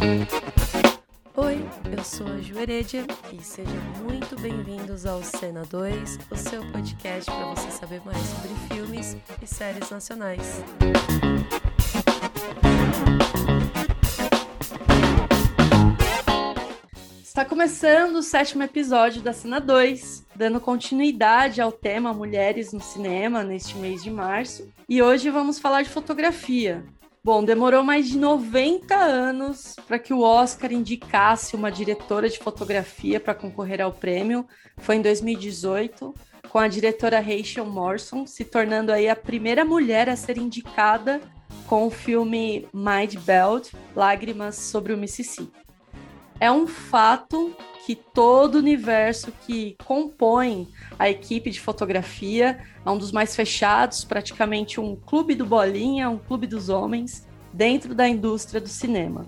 Oi, eu sou a Ju Heredia e sejam muito bem-vindos ao Cena 2, o seu podcast para você saber mais sobre filmes e séries nacionais. Está começando o sétimo episódio da Cena 2, dando continuidade ao tema Mulheres no Cinema neste mês de março. E hoje vamos falar de fotografia. Bom, demorou mais de 90 anos para que o Oscar indicasse uma diretora de fotografia para concorrer ao prêmio. Foi em 2018, com a diretora Rachel Morrison se tornando aí a primeira mulher a ser indicada com o filme Mind Belt, Lágrimas sobre o Mississippi. É um fato que todo o universo que compõe a equipe de fotografia é um dos mais fechados, praticamente um clube do bolinha, um clube dos homens dentro da indústria do cinema.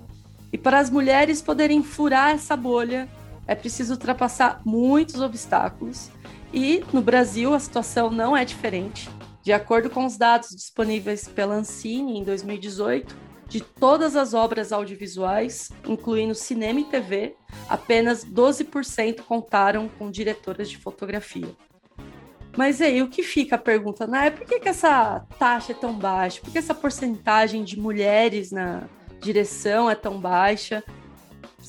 E para as mulheres poderem furar essa bolha, é preciso ultrapassar muitos obstáculos. E no Brasil a situação não é diferente. De acordo com os dados disponíveis pela Ancine em 2018, de todas as obras audiovisuais, incluindo cinema e TV, apenas 12% contaram com diretoras de fotografia. Mas aí o que fica a pergunta, né? Por que, que essa taxa é tão baixa? Por que essa porcentagem de mulheres na direção é tão baixa?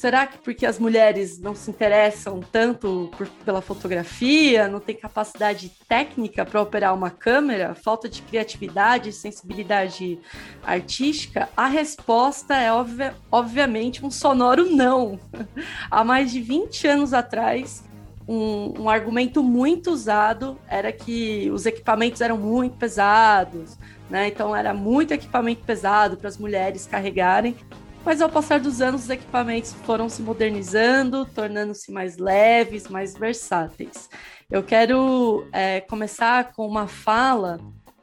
Será que porque as mulheres não se interessam tanto por, pela fotografia, não têm capacidade técnica para operar uma câmera, falta de criatividade, sensibilidade artística? A resposta é obvia, obviamente um sonoro não. Há mais de 20 anos atrás, um, um, argumento muito usado era que os equipamentos eram muito pesados, né? Então era muito equipamento pesado para as mulheres carregarem. Mas ao passar dos anos, os equipamentos foram se modernizando, tornando-se mais leves, mais versáteis. Eu quero é, começar com uma fala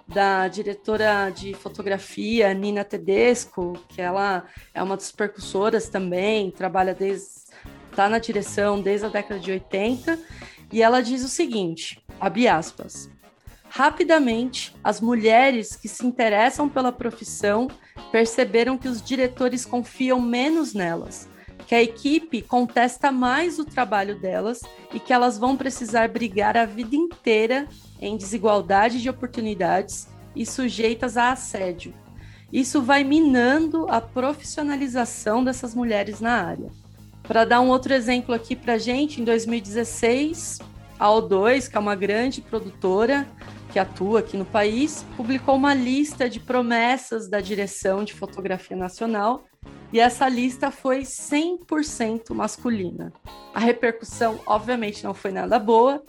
da diretora de fotografia, Nina Tedesco, que ela é uma das percussoras também, trabalha desde. está na direção desde a década de 80, e ela diz o seguinte: abre aspas. Rapidamente, as mulheres que se interessam pela profissão perceberam que os diretores confiam menos nelas, que a equipe contesta mais o trabalho delas e que elas vão precisar brigar a vida inteira em desigualdade de oportunidades e sujeitas a assédio. Isso vai minando a profissionalização dessas mulheres na área. Para dar um outro exemplo aqui para gente, em 2016, a O2, que é uma grande produtora, que atua aqui no país, publicou uma lista de promessas da direção de fotografia nacional e essa lista foi 100% masculina. A repercussão, obviamente, não foi nada boa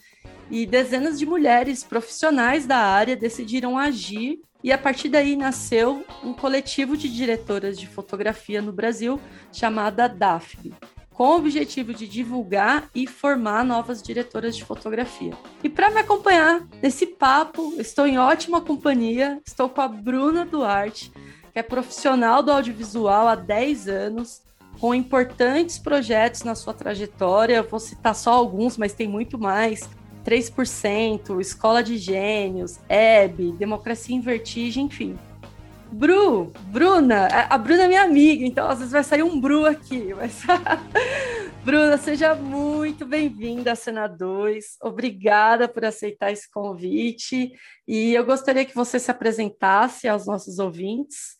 e dezenas de mulheres profissionais da área decidiram agir e a partir daí nasceu um coletivo de diretoras de fotografia no Brasil chamada DAFB, com o objetivo de divulgar e formar novas diretoras de fotografia. E para me acompanhar nesse papo, estou em ótima companhia, estou com a Bruna Duarte, que é profissional do audiovisual há 10 anos, com importantes projetos na sua trajetória. Vou citar só alguns, mas tem muito mais. 3%, Escola de Gênios, EB, Democracia em Vertigem, enfim. Bru, Bruna, a Bruna é minha amiga, então às vezes vai sair um Bru aqui. Mas... Bruna, seja muito bem-vinda à Cena 2. Obrigada por aceitar esse convite. E eu gostaria que você se apresentasse aos nossos ouvintes.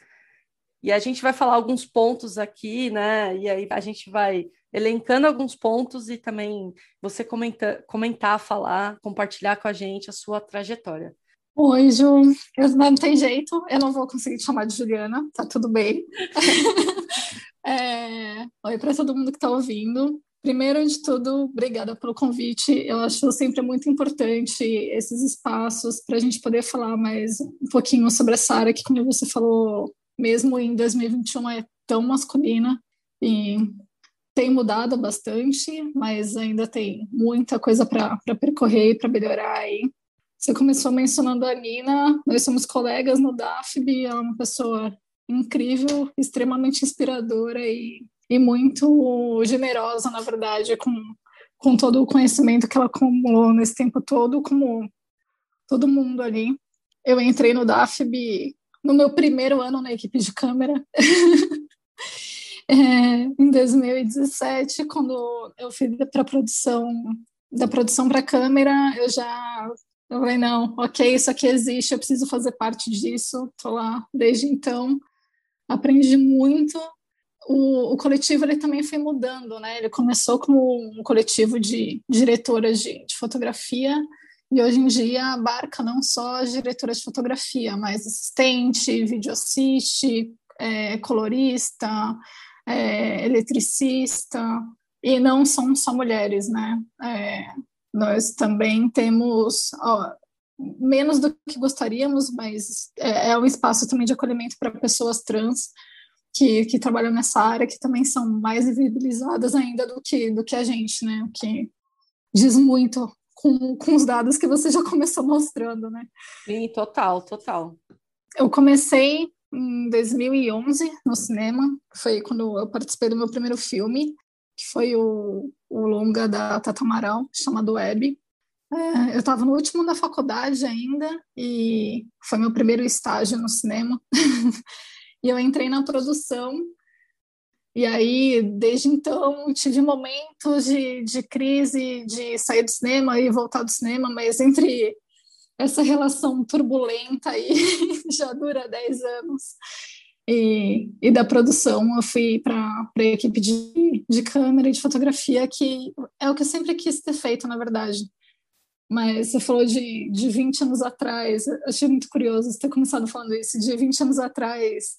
E a gente vai falar alguns pontos aqui, né? E aí a gente vai elencando alguns pontos e também você comenta, comentar, falar, compartilhar com a gente a sua trajetória. Oi, Ju. Eu, não tem jeito, eu não vou conseguir te chamar de Juliana, tá tudo bem. é, oi para todo mundo que está ouvindo. Primeiro de tudo, obrigada pelo convite. Eu acho sempre muito importante esses espaços para a gente poder falar mais um pouquinho sobre essa área que, como você falou, mesmo em 2021 é tão masculina e tem mudado bastante, mas ainda tem muita coisa para percorrer e para melhorar aí. Você começou mencionando a Nina, nós somos colegas no DAFB, ela é uma pessoa incrível, extremamente inspiradora e, e muito generosa, na verdade, com, com todo o conhecimento que ela acumulou nesse tempo todo, como todo mundo ali. Eu entrei no DAFB no meu primeiro ano na equipe de câmera. É, em 2017, quando eu fui para produção da produção para câmera, eu já eu falei não, ok, isso aqui existe, eu preciso fazer parte disso. Tô lá desde então, aprendi muito. O, o coletivo ele também foi mudando, né? Ele começou como um coletivo de diretoras de, de fotografia e hoje em dia abarca não só as diretoras de fotografia, mas assistente, videoassiste, é, colorista, é, eletricista, e não são só mulheres, né? É, nós também temos ó, menos do que gostaríamos, mas é, é um espaço também de acolhimento para pessoas trans que, que trabalham nessa área, que também são mais visibilizadas ainda do que, do que a gente, né? O que diz muito com, com os dados que você já começou mostrando, né? Sim, total, total. Eu comecei em 2011 no cinema, foi quando eu participei do meu primeiro filme, que foi o, o longa da Tata Amaral, chamado Web. É, eu estava no último da faculdade ainda e foi meu primeiro estágio no cinema. e eu entrei na produção e aí, desde então, tive momentos de, de crise, de sair do cinema e voltar do cinema, mas entre essa relação turbulenta aí, já dura 10 anos, e, e da produção, eu fui para a equipe de, de câmera e de fotografia, que é o que eu sempre quis ter feito, na verdade. Mas você falou de, de 20 anos atrás, achei muito curioso você ter começado falando isso, de 20 anos atrás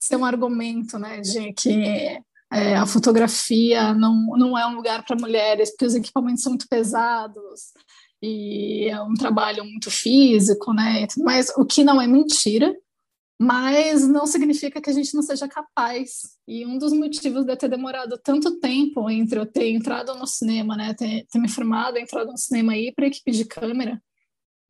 ser um argumento, né, de que é, a fotografia não, não é um lugar para mulheres, porque os equipamentos são muito pesados e é um trabalho muito físico, né? Mas o que não é mentira, mas não significa que a gente não seja capaz. E um dos motivos de eu ter demorado tanto tempo entre eu ter entrado no cinema, né, ter, ter me formado, entrado no cinema e ir para a equipe de câmera,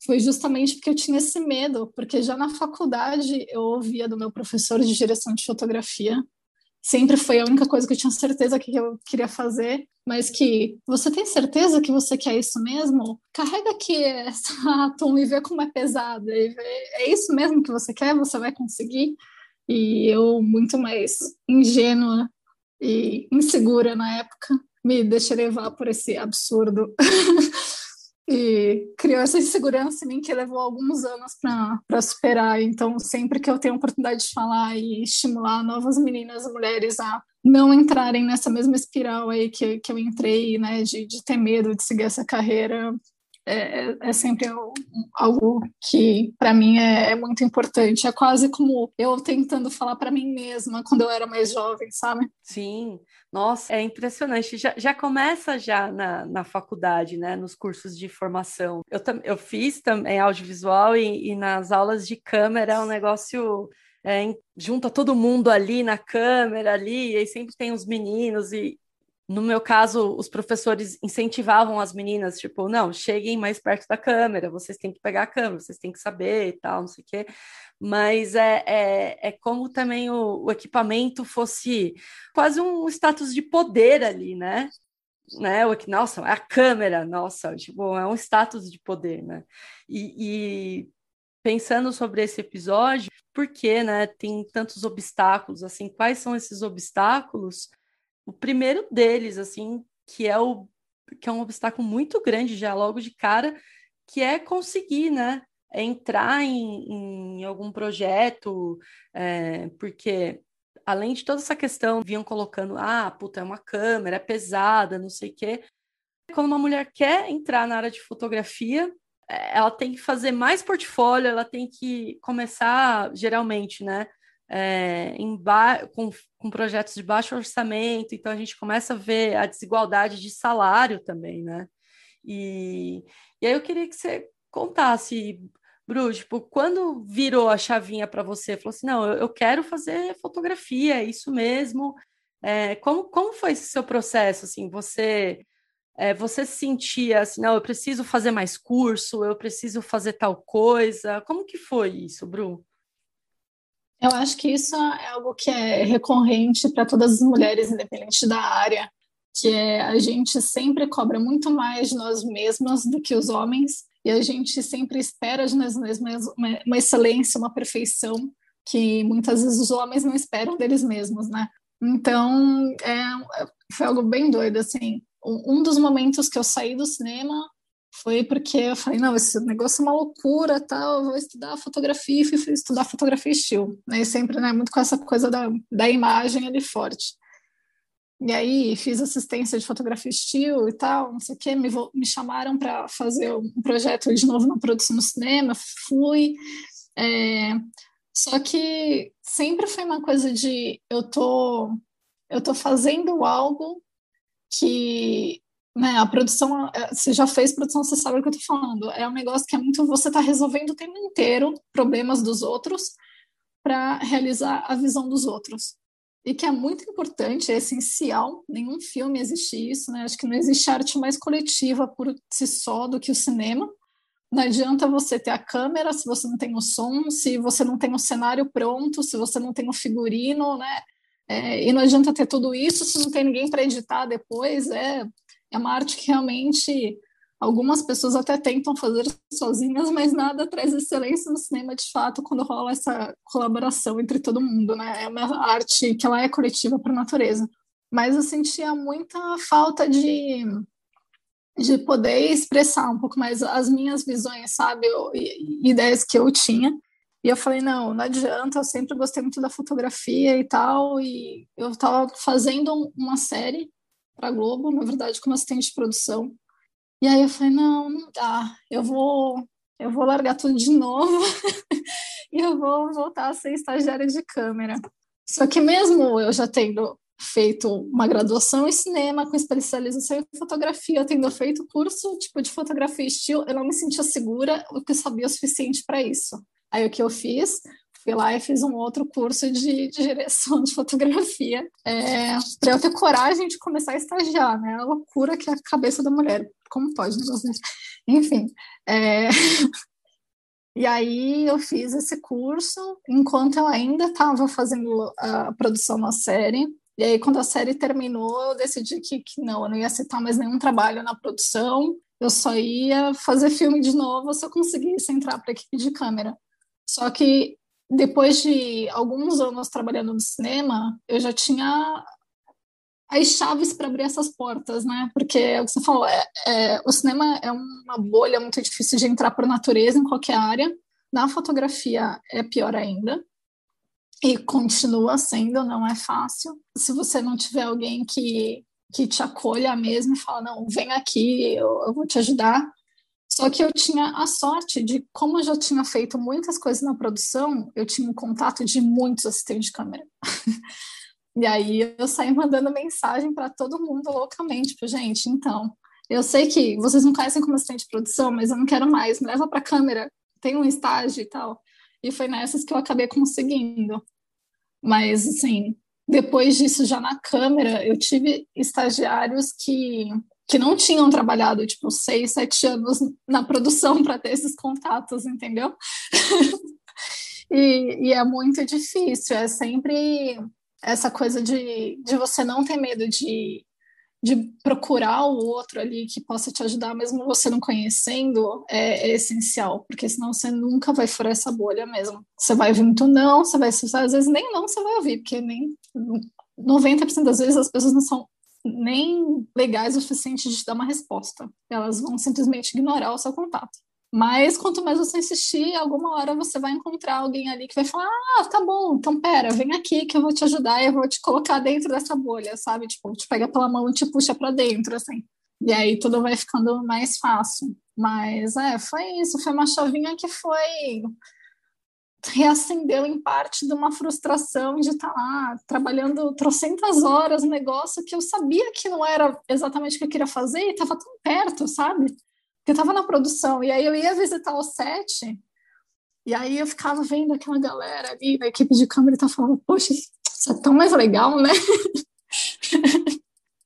foi justamente porque eu tinha esse medo, porque já na faculdade eu ouvia do meu professor de direção de fotografia, sempre foi a única coisa que eu tinha certeza que eu queria fazer, mas que você tem certeza que você quer isso mesmo? Carrega aqui essa atom e vê como é pesado, é isso mesmo que você quer, você vai conseguir? E eu, muito mais ingênua e insegura na época, me deixei levar por esse absurdo e criou essa insegurança em mim que levou alguns anos para superar. Então, sempre que eu tenho oportunidade de falar e estimular novas meninas e mulheres a não entrarem nessa mesma espiral aí que, que eu entrei, né, de, de ter medo de seguir essa carreira, é, é, é sempre algo que para mim é, é, muito importante. É quase como eu tentando falar para mim mesma quando eu era mais jovem, sabe? Sim, nossa, é impressionante. Já, já começa já na, na faculdade, né? Nos cursos de formação. Eu, eu fiz também audiovisual e, e nas aulas de câmera é um negócio. É, junta todo mundo ali na câmera ali, e sempre tem os meninos e, no meu caso, os professores incentivavam as meninas, tipo, não, cheguem mais perto da câmera, vocês têm que pegar a câmera, vocês têm que saber e tal, não sei o quê. Mas é, é, é como também o, o equipamento fosse quase um status de poder ali, né? né? O, nossa, é a câmera, nossa, tipo, é um status de poder, né? E, e pensando sobre esse episódio, por que, né, tem tantos obstáculos, assim, quais são esses obstáculos? O primeiro deles, assim, que é o que é um obstáculo muito grande já logo de cara, que é conseguir, né, entrar em, em algum projeto, é, porque além de toda essa questão, vinham colocando, ah, puta, é uma câmera, é pesada, não sei o quê. Quando uma mulher quer entrar na área de fotografia, é, ela tem que fazer mais portfólio, ela tem que começar, geralmente, né, é, com, com projetos de baixo orçamento, então a gente começa a ver a desigualdade de salário também, né? E, e aí eu queria que você contasse, Bru, tipo, quando virou a chavinha para você, falou assim, não, eu, eu, quero fazer fotografia, é isso mesmo. É, como, como foi esse seu processo, assim, você... É, você sentia assim, não, eu preciso fazer mais curso, eu preciso fazer tal coisa. Como que foi isso, Bru? Eu acho que isso é algo que é recorrente para todas as mulheres, independente da área, que é a gente sempre cobra muito mais de nós mesmas do que os homens, e a gente sempre espera de nós mesmas uma, uma excelência, uma perfeição que muitas vezes os homens não esperam deles mesmos, né? Então, é, foi algo bem doido, assim. Um dos momentos que eu saí do cinema foi porque eu falei, não, esse negócio é uma loucura, tal, eu vou estudar fotografia, e fui estudar fotografia estilo, né, e sempre, né, muito com essa coisa da, da imagem ali forte. E aí fiz assistência de fotografia estilo e tal, não sei o quê, me, me chamaram para fazer um projeto de novo na produção no cinema, fui, é, só que sempre foi uma coisa de eu tô eu tô fazendo algo que né, a produção, é, você já fez produção, você sabe o que eu tô falando. É um negócio que é muito você tá resolvendo o tempo inteiro problemas dos outros para realizar a visão dos outros. E que é muito importante, é essencial, nenhum filme existe isso, né? Acho que não existe arte mais coletiva por si só do que o cinema. Não adianta você ter a câmera se você não tem o som, se você não tem o cenário pronto, se você não tem o figurino, né? É, e não adianta ter tudo isso se não tem ninguém para editar depois. É, é uma arte que realmente algumas pessoas até tentam fazer sozinhas, mas nada traz excelência no cinema de fato quando rola essa colaboração entre todo mundo, né? É uma arte que ela é coletiva por natureza. Mas eu sentia muita falta de de poder expressar um pouco mais as minhas visões, sabe, ideias que eu tinha. E eu falei, não, não adianta, eu sempre gostei muito da fotografia e tal, e eu estava fazendo uma série para Globo, na verdade, como assistente de produção. E aí eu falei, não, não dá, eu vou, eu vou largar tudo de novo e eu vou voltar a ser estagiária de câmera. Só que mesmo eu já tendo feito uma graduação em cinema com especialização em fotografia, tendo feito curso tipo de fotografia estilo, eu não me sentia segura o que eu sabia o suficiente para isso. Aí o que eu fiz? Fui lá e fiz um outro curso de, de direção de fotografia é, para eu ter coragem de começar a estagiar, né? A loucura que é a cabeça da mulher. Como pode um? Enfim. É... E aí eu fiz esse curso enquanto eu ainda estava fazendo a produção na série. E aí, quando a série terminou, eu decidi que, que não, eu não ia aceitar mais nenhum trabalho na produção, eu só ia fazer filme de novo se eu conseguisse entrar para a equipe de câmera. Só que depois de alguns anos trabalhando no cinema, eu já tinha as chaves para abrir essas portas, né? Porque é o que você falou, é, é, o cinema é uma bolha muito difícil de entrar por natureza em qualquer área. Na fotografia é pior ainda e continua sendo, não é fácil. Se você não tiver alguém que, que te acolha mesmo e fala, não, vem aqui, eu, eu vou te ajudar. Só que eu tinha a sorte de, como eu já tinha feito muitas coisas na produção, eu tinha um contato de muitos assistentes de câmera. e aí eu saí mandando mensagem para todo mundo loucamente, tipo, gente, então, eu sei que vocês não conhecem como assistente de produção, mas eu não quero mais, me leva para câmera, tem um estágio e tal. E foi nessas que eu acabei conseguindo. Mas, assim, depois disso, já na câmera, eu tive estagiários que, que não tinham trabalhado, tipo, seis, sete anos na produção para ter esses contatos, entendeu? e, e é muito difícil, é sempre essa coisa de, de você não ter medo de de procurar o outro ali que possa te ajudar, mesmo você não conhecendo, é, é, essencial, porque senão você nunca vai furar essa bolha mesmo. Você vai ouvir muito não, você vai, às vezes nem não você vai ouvir, porque nem 90% das vezes as pessoas não são nem legais o suficiente de te dar uma resposta. Elas vão simplesmente ignorar o seu contato. Mas quanto mais você insistir, alguma hora você vai encontrar alguém ali que vai falar: Ah, tá bom, então pera, vem aqui que eu vou te ajudar e eu vou te colocar dentro dessa bolha, sabe? Tipo, te pega pela mão e te puxa para dentro, assim. E aí tudo vai ficando mais fácil. Mas é, foi isso, foi uma chavinha que foi reacendeu em parte de uma frustração de estar tá lá trabalhando trocentas horas, um negócio que eu sabia que não era exatamente o que eu queria fazer e estava tão perto, sabe? eu estava na produção, e aí eu ia visitar o set, e aí eu ficava vendo aquela galera ali na equipe de câmera e tava falando, poxa, isso é tão mais legal, né?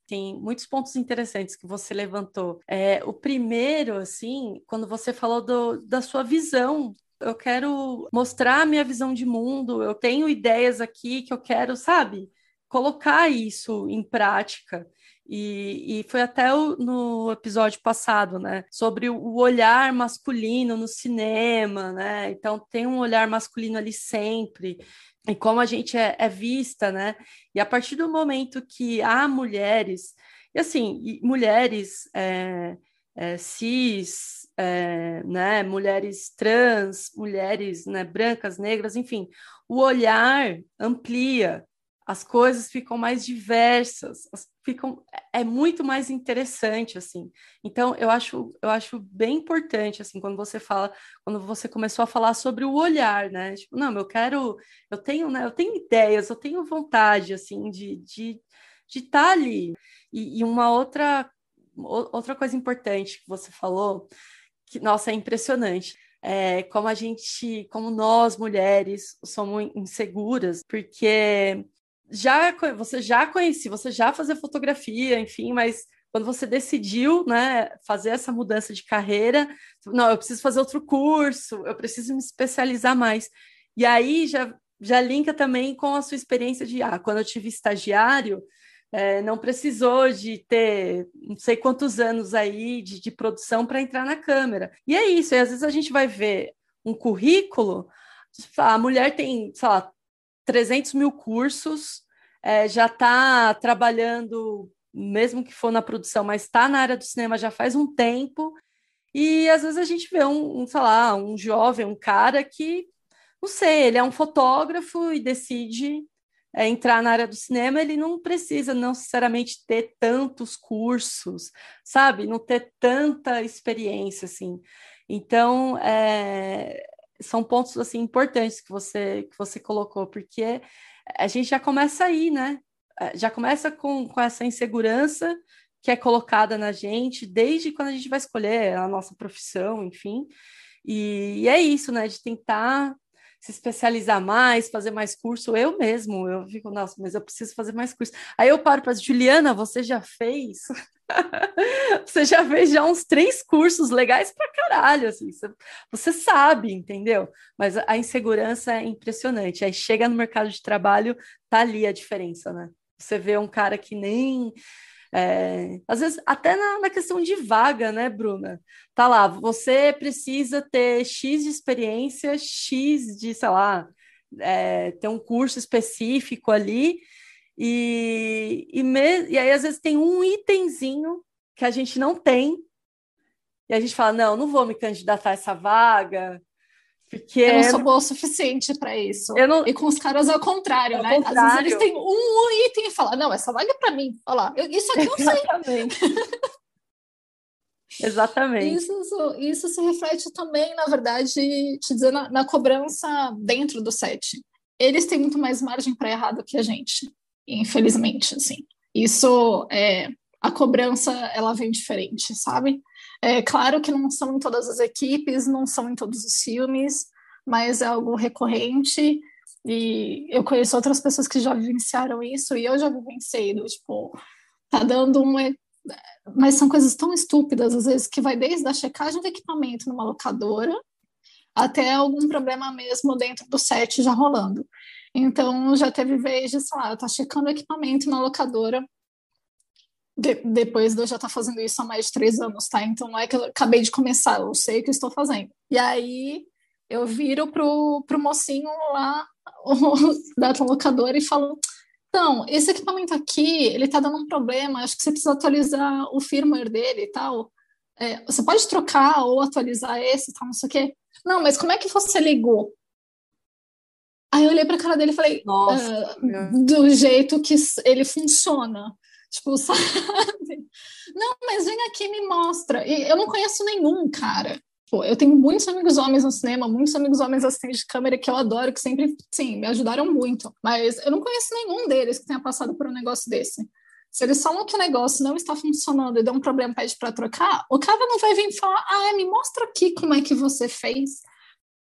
Tem muitos pontos interessantes que você levantou. É, o primeiro, assim, quando você falou do, da sua visão eu quero mostrar a minha visão de mundo, eu tenho ideias aqui que eu quero, sabe? colocar isso em prática. E, e, foi até o, no episódio passado, né? Sobre o olhar masculino no cinema, né? Então tem um olhar masculino ali sempre, e como a gente é, é vista, né? E a partir do momento que há mulheres, e assim, mulheres é, é, cis, é, né? Mulheres trans, mulheres né, brancas, negras, enfim, o olhar amplia, as coisas ficam mais diversas, ficam é muito mais interessante assim. Então eu acho eu acho bem importante assim quando você fala quando você começou a falar sobre o olhar, né? Tipo, não, eu quero eu tenho né, eu tenho ideias, eu tenho vontade assim de de de estar tá ali. E, e uma outra outra coisa importante que você falou que nossa é impressionante é, como a gente, como nós mulheres somos inseguras, porque já você já conhecia, você já fazia fotografia, enfim, mas quando você decidiu, né, fazer essa mudança de carreira, não, eu preciso fazer outro curso, eu preciso me especializar mais. E aí já já linka também com a sua experiência de ah, quando eu tive estagiário, é, não precisou de ter não sei quantos anos aí de, de produção para entrar na câmera. E é isso, e às vezes a gente vai ver um currículo, a mulher tem, sei lá, 300 mil cursos, é, já está trabalhando, mesmo que for na produção, mas está na área do cinema já faz um tempo. E às vezes a gente vê um, um, sei lá, um jovem, um cara que, não sei, ele é um fotógrafo e decide é, entrar na área do cinema, ele não precisa não necessariamente ter tantos cursos, sabe? Não ter tanta experiência, assim. Então, é, são pontos assim importantes que você que você colocou, porque a gente já começa aí, né? É, já começa com, com essa insegurança que é colocada na gente desde quando a gente vai escolher a nossa profissão, enfim. E, e é isso, né? De tentar se especializar mais, fazer mais curso. Eu mesmo, eu fico, nossa, mas eu preciso fazer mais curso. Aí eu paro para Juliana, você já fez? você já fez já uns três cursos legais para caralho, assim, você, você, sabe, entendeu? Mas a insegurança é impressionante. Aí chega no mercado de trabalho, tá ali a diferença, né? Você vê um cara que nem é, às vezes, até na, na, questão de vaga, né, Bruna? Tá lá, você precisa ter X de experiência, X de, sei lá, é, ter um curso específico ali, e, e, me, e aí às vezes tem um itemzinho que a gente não tem, e a gente fala, não, não vou me candidatar a essa vaga, porque eu não sou boa o suficiente para isso. Não... E com os caras é o contrário, né? Contrário. Às vezes eles têm um item e falam, não, essa vaga é para mim. Olha lá, isso aqui eu Exatamente. sei. Exatamente. Isso, isso se reflete também, na verdade, te dizer, na, na cobrança dentro do set. Eles têm muito mais margem para errar do que a gente, infelizmente, assim. Isso é a cobrança ela vem diferente, sabe? É claro que não são em todas as equipes, não são em todos os filmes, mas é algo recorrente. E eu conheço outras pessoas que já vivenciaram isso e eu já vivenciei, do, tipo, tá dando uma. Mas são coisas tão estúpidas, às vezes, que vai desde a checagem do equipamento numa locadora até algum problema mesmo dentro do set já rolando. Então, já teve vez de, sei lá, tá checando o equipamento na locadora, de, depois de eu já estar tá fazendo isso há mais de três anos, tá? Então não é que eu acabei de começar, eu sei o que estou fazendo. E aí eu viro pro, pro mocinho lá da locadora e falo: então, esse equipamento aqui, ele tá dando um problema, acho que você precisa atualizar o firmware dele e tal. É, você pode trocar ou atualizar esse, tal, não sei o quê. Não, mas como é que você ligou? Aí eu olhei para a cara dele e falei, Nossa, uh, do jeito que ele funciona. Tipo, sabe? Não, mas vem aqui me mostra. E eu não conheço nenhum, cara. Pô, eu tenho muitos amigos homens no cinema, muitos amigos homens assistentes de câmera que eu adoro, que sempre, sim, me ajudaram muito. Mas eu não conheço nenhum deles que tenha passado por um negócio desse. Se eles falam que o negócio não está funcionando e deu um problema pede para trocar, o cara não vai vir falar, ah, me mostra aqui como é que você fez,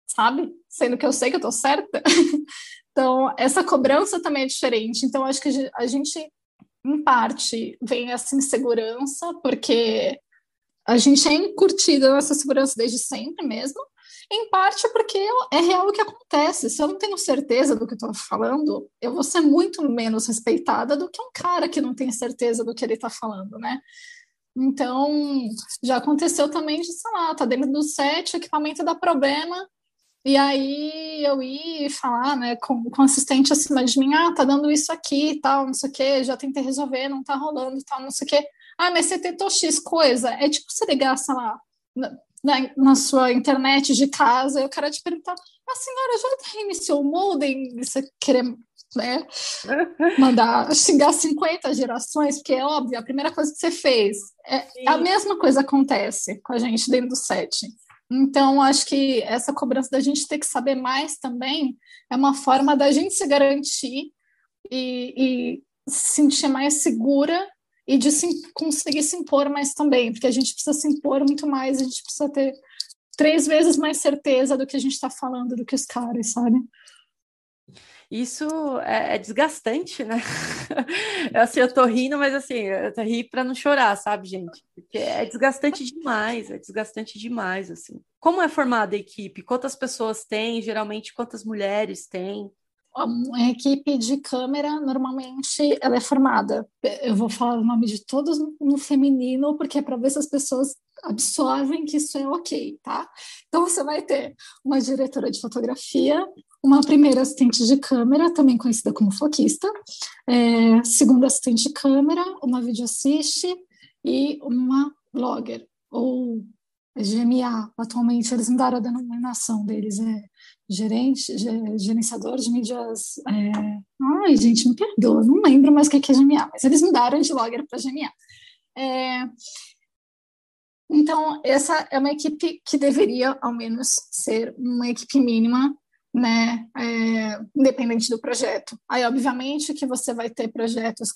sabe? Sendo que eu sei que eu tô certa. então, essa cobrança também é diferente. Então, acho que a gente em parte, vem essa insegurança, porque a gente é encurtida nessa segurança desde sempre mesmo, Em parte porque é real o que acontece. Se eu não tenho certeza do que estou falando, eu vou ser muito menos respeitada do que um cara que não tem certeza do que ele está falando, né? Então, já aconteceu também de, sei lá, tá dentro do set, o equipamento dá problema, e aí eu ia falar, né, com, com o assistente acima de mim, ah, tá dando isso aqui tal, não sei o quê, já tentei resolver, não tá rolando tal, não sei o quê. Ah, mas você tentou X coisa. É tipo você ligar, sei lá, na, na, sua internet de casa, e o cara te perguntar, a senhora já reiniciou o modem? E você querer né? Mandar xingar 50 gerações, porque é óbvio, a primeira coisa que você fez. É, a mesma coisa acontece com a gente dentro do set. Então, acho que essa cobrança da gente ter que saber mais também é uma forma da gente se garantir e, e se sentir mais segura e de se, conseguir se impor mais também, porque a gente precisa se impor muito mais, a gente precisa ter três vezes mais certeza do que a gente está falando do que os caras, sabe? Isso é, é desgastante, né? assim, eu tô rindo, mas assim, eu rindo para não chorar, sabe, gente? Porque é desgastante demais, é desgastante demais, assim. Como é formada a equipe? Quantas pessoas tem? Geralmente, quantas mulheres tem? A equipe de câmera, normalmente, ela é formada. Eu vou falar o nome de todos no feminino, porque é para ver se as pessoas absorvem que isso é ok, tá? Então, você vai ter uma diretora de fotografia, uma primeira assistente de câmera, também conhecida como foquista, é, segunda assistente de câmera, uma videoassiste e uma blogger, ou GMA. Atualmente eles mudaram a denominação deles, é gerente, gerenciador de mídias. É... Ai, gente, me perdoa, não lembro mais o que é GMA, mas eles mudaram de blogger para GMA. É... Então, essa é uma equipe que deveria, ao menos, ser uma equipe mínima né, é, independente do projeto. Aí, obviamente, que você vai ter projetos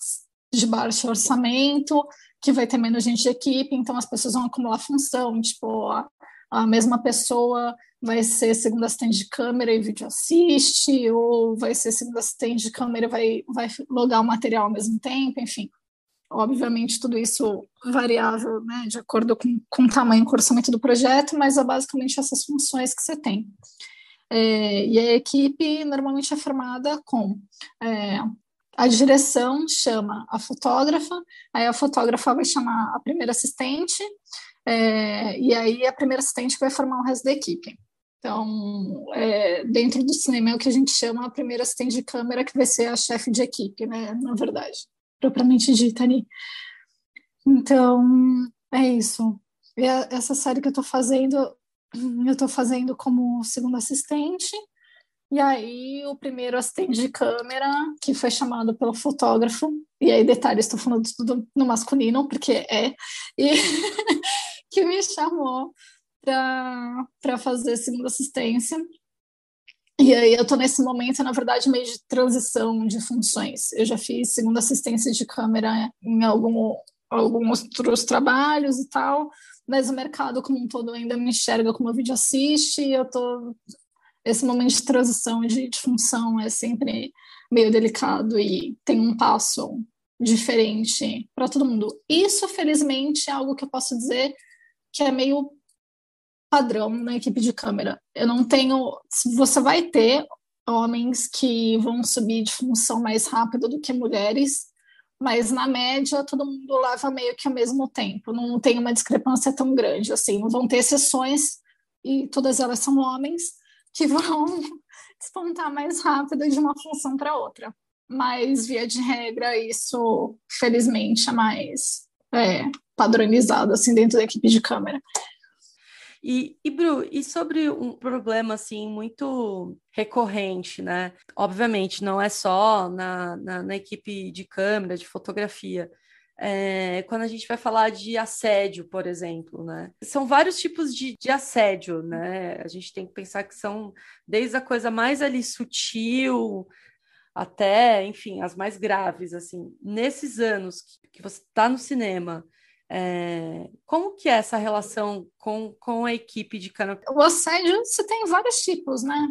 de baixo orçamento, que vai ter menos gente de equipe, então as pessoas vão acumular função, tipo, a, a mesma pessoa vai ser segunda assistente de câmera e vídeo assiste, ou vai ser segunda assistente de câmera e vai, vai logar o material ao mesmo tempo, enfim. Obviamente, tudo isso variável, né, de acordo com, com o tamanho e orçamento do projeto, mas é basicamente essas funções que você tem. É, e a equipe normalmente é formada com é, a direção chama a fotógrafa, aí a fotógrafa vai chamar a primeira assistente, é, e aí a primeira assistente vai formar o resto da equipe. Então, é, dentro do cinema é o que a gente chama a primeira assistente de câmera, que vai ser a chefe de equipe, né, na verdade, propriamente dita ali. Então, é isso. E essa série que eu estou fazendo, eu estou fazendo como segundo assistente, e aí o primeiro assistente de câmera, que foi chamado pelo fotógrafo, e aí detalhe, estou falando tudo no masculino, porque é, e que me chamou para fazer segunda assistência. E aí eu estou nesse momento, na verdade, meio de transição de funções. Eu já fiz segunda assistência de câmera em algum, alguns outros trabalhos e tal, mas o mercado como um todo ainda me enxerga como vídeo assiste, e eu tô esse momento de transição de, de função é sempre meio delicado e tem um passo diferente para todo mundo. Isso, felizmente, é algo que eu posso dizer que é meio padrão na equipe de câmera. Eu não tenho. Você vai ter homens que vão subir de função mais rápido do que mulheres, mas na média todo mundo leva meio que ao mesmo tempo, não tem uma discrepância tão grande assim. Vão ter exceções e todas elas são homens que vão despontar mais rápido de uma função para outra. Mas via de regra isso, felizmente, é mais é, padronizado assim dentro da equipe de câmera. E, e Bru, e sobre um problema assim muito recorrente, né? Obviamente, não é só na, na, na equipe de câmera, de fotografia. É, quando a gente vai falar de assédio, por exemplo, né? São vários tipos de, de, assédio, né? A gente tem que pensar que são desde a coisa mais ali sutil até, enfim, as mais graves, assim. Nesses anos que, que você está no cinema, é, como que é essa relação com, com a equipe de cana? O assédio, você tem vários tipos, né?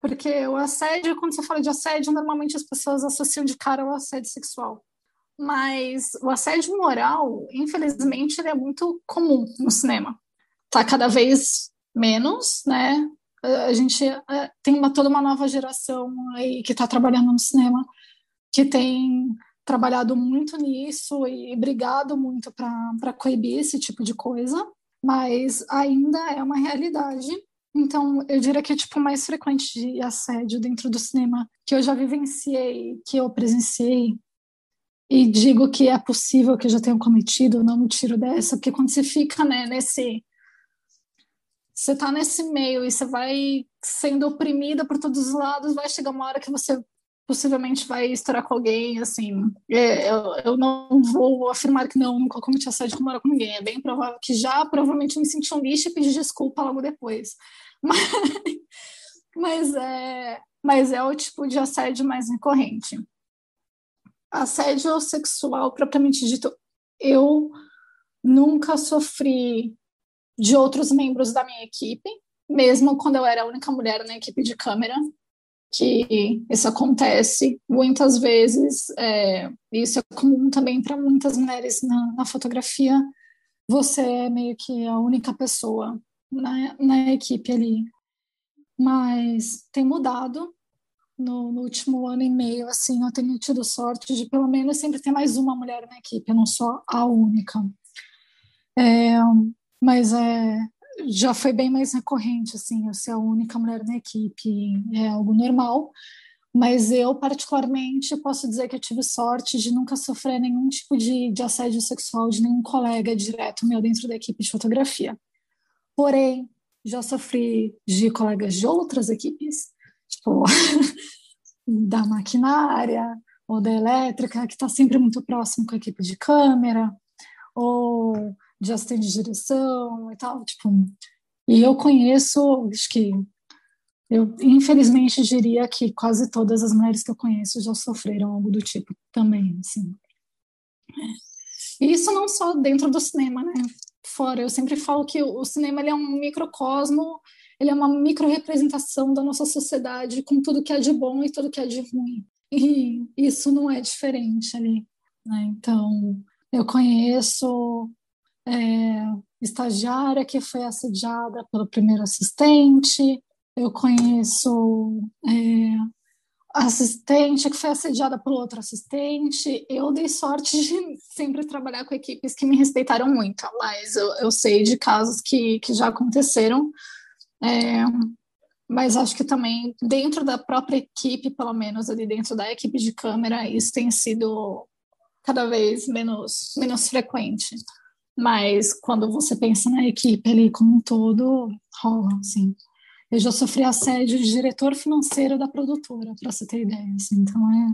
Porque o assédio, quando você fala de assédio, normalmente as pessoas associam de cara ao assédio sexual. Mas o assédio moral, infelizmente, ele é muito comum no cinema. Tá cada vez menos, né? A gente tem uma, toda uma nova geração aí que está trabalhando no cinema, que tem trabalhado muito nisso e brigado muito para coibir esse tipo de coisa, mas ainda é uma realidade. Então, eu diria que é tipo mais frequente de assédio dentro do cinema que eu já vivenciei, que eu presenciei e digo que é possível que eu já tenha cometido, não me tiro dessa, porque quando você fica né, nesse você está nesse meio e você vai sendo oprimida por todos os lados, vai chegar uma hora que você possivelmente vai estourar com alguém, assim, é, eu, eu não vou afirmar que não, nunca cometi assédio com morar com ninguém, é bem provável que já, provavelmente me senti um lixo e pedi desculpa logo depois, mas, mas, é, mas é o tipo de assédio mais recorrente. Assédio sexual, propriamente dito, eu nunca sofri de outros membros da minha equipe, mesmo quando eu era a única mulher na equipe de câmera, que isso acontece muitas vezes, é, isso é comum também para muitas mulheres na, na, fotografia, você é meio que a única pessoa na, na equipe ali. Mas tem mudado no, no, último ano e meio, assim, eu tenho tido sorte de pelo menos sempre ter mais uma mulher na equipe, eu não sou a única. É, mas é, já foi bem mais recorrente, assim, eu ser a única mulher na equipe é algo normal, mas eu, particularmente, posso dizer que eu tive sorte de nunca sofrer nenhum tipo de, de assédio sexual de nenhum colega direto meu dentro da equipe de fotografia. Porém, já sofri de colegas de outras equipes, tipo, da maquinária ou da elétrica, que está sempre muito próximo com a equipe de câmera, ou de assistente de direção e tal, tipo, e eu conheço, acho que eu infelizmente diria que quase todas as mulheres que eu conheço já sofreram algo do tipo também, assim. E isso não só dentro do cinema, né? Fora, eu sempre falo que o cinema ele é um microcosmo, ele é uma micro-representação da nossa sociedade com tudo que é de bom e tudo que é de ruim. E isso não é diferente ali, né? Então, eu conheço é, estagiária que foi assediada pelo primeiro assistente, eu conheço é, assistente que foi assediada por outro assistente. Eu dei sorte de sempre trabalhar com equipes que me respeitaram muito, mas eu, eu sei de casos que, que já aconteceram. É, mas acho que também dentro da própria equipe, pelo menos ali dentro da equipe de câmera, isso tem sido cada vez menos, menos frequente. Mas quando você pensa na equipe ali como um todo, rola, assim. Eu já sofri assédio de diretor financeiro da produtora, para você ter ideia, assim, então é...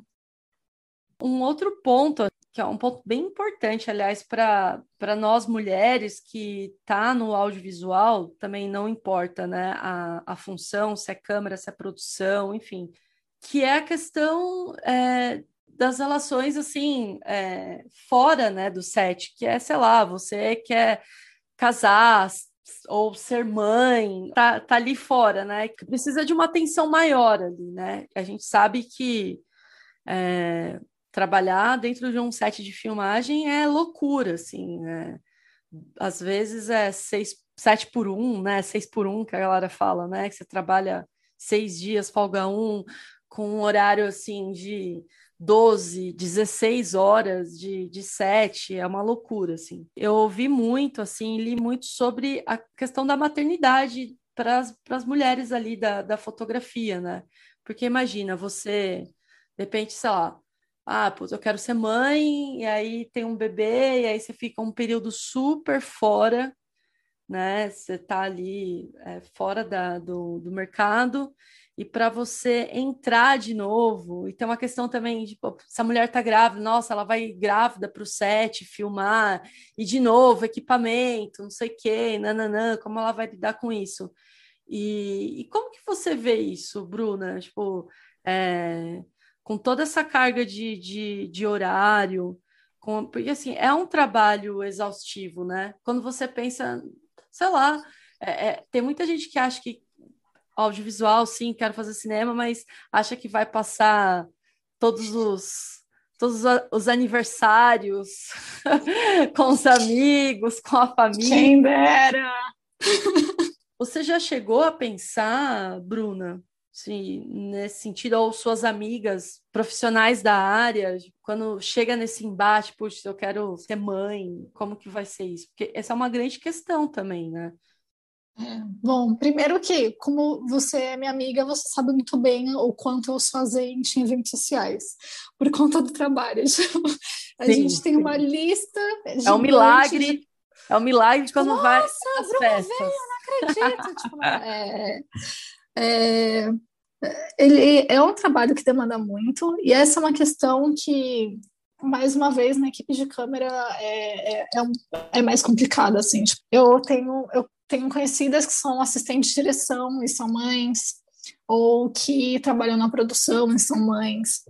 Um outro ponto, que é um ponto bem importante, aliás, para nós mulheres que tá no audiovisual, também não importa, né, a, a função, se é câmera, se é produção, enfim, que é a questão é, das relações assim é, fora né, do set, que é, sei lá, você quer casar ou ser mãe, tá, tá ali fora, né? Precisa de uma atenção maior ali, né? A gente sabe que é, trabalhar dentro de um set de filmagem é loucura, assim, né? Às vezes é seis, sete por um, né? Seis por um que a galera fala, né? Que você trabalha seis dias, folga um, com um horário assim de 12, 16 horas de, de set, é uma loucura, assim. Eu ouvi muito, assim, li muito sobre a questão da maternidade para as mulheres ali da, da fotografia, né? Porque imagina, você, de repente, sei lá, ah, putz, eu quero ser mãe, e aí tem um bebê, e aí você fica um período super fora, né? Você tá ali é, fora da, do, do mercado, e para você entrar de novo, e tem uma questão também de pô, se a mulher está grávida, nossa, ela vai grávida para o set filmar, e de novo, equipamento, não sei o quê, nananã, como ela vai lidar com isso? E, e como que você vê isso, Bruna? Tipo, é, com toda essa carga de, de, de horário, com, porque assim, é um trabalho exaustivo, né? Quando você pensa, sei lá, é, é, tem muita gente que acha que audiovisual, sim, quero fazer cinema, mas acha que vai passar todos os todos os aniversários com os amigos, com a família. Quem dera! Você já chegou a pensar, Bruna, se nesse sentido, ou suas amigas profissionais da área, quando chega nesse embate, puxa, eu quero ser mãe, como que vai ser isso? Porque essa é uma grande questão também, né? É, bom, primeiro que, como você é minha amiga, você sabe muito bem o quanto eu sou ausente em eventos sociais, por conta do trabalho. A sim, gente tem sim. uma lista. É um milagre. De... É um milagre quando Nossa, vai às festas. Veio, eu não acredito. tipo, é, é, ele é um trabalho que demanda muito, e essa é uma questão que mais uma vez na equipe de câmera é, é, é, um, é mais complicado assim tipo, eu tenho eu tenho conhecidas que são assistentes de direção e são mães, ou que trabalham na produção e são mães.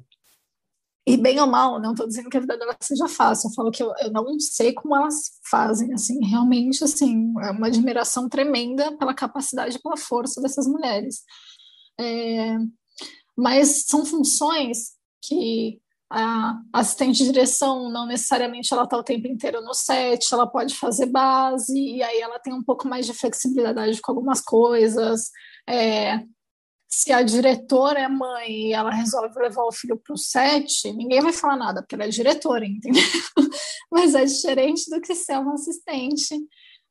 E bem ou mal, não estou dizendo que a vida delas seja fácil, eu falo que eu, eu não sei como elas fazem, assim, realmente, assim, é uma admiração tremenda pela capacidade pela força dessas mulheres. É, mas são funções que a assistente de direção não necessariamente ela está o tempo inteiro no set, ela pode fazer base e aí ela tem um pouco mais de flexibilidade com algumas coisas. É, se a diretora é mãe e ela resolve levar o filho para o set, ninguém vai falar nada, porque ela é diretora, entendeu? Mas é diferente do que ser uma assistente.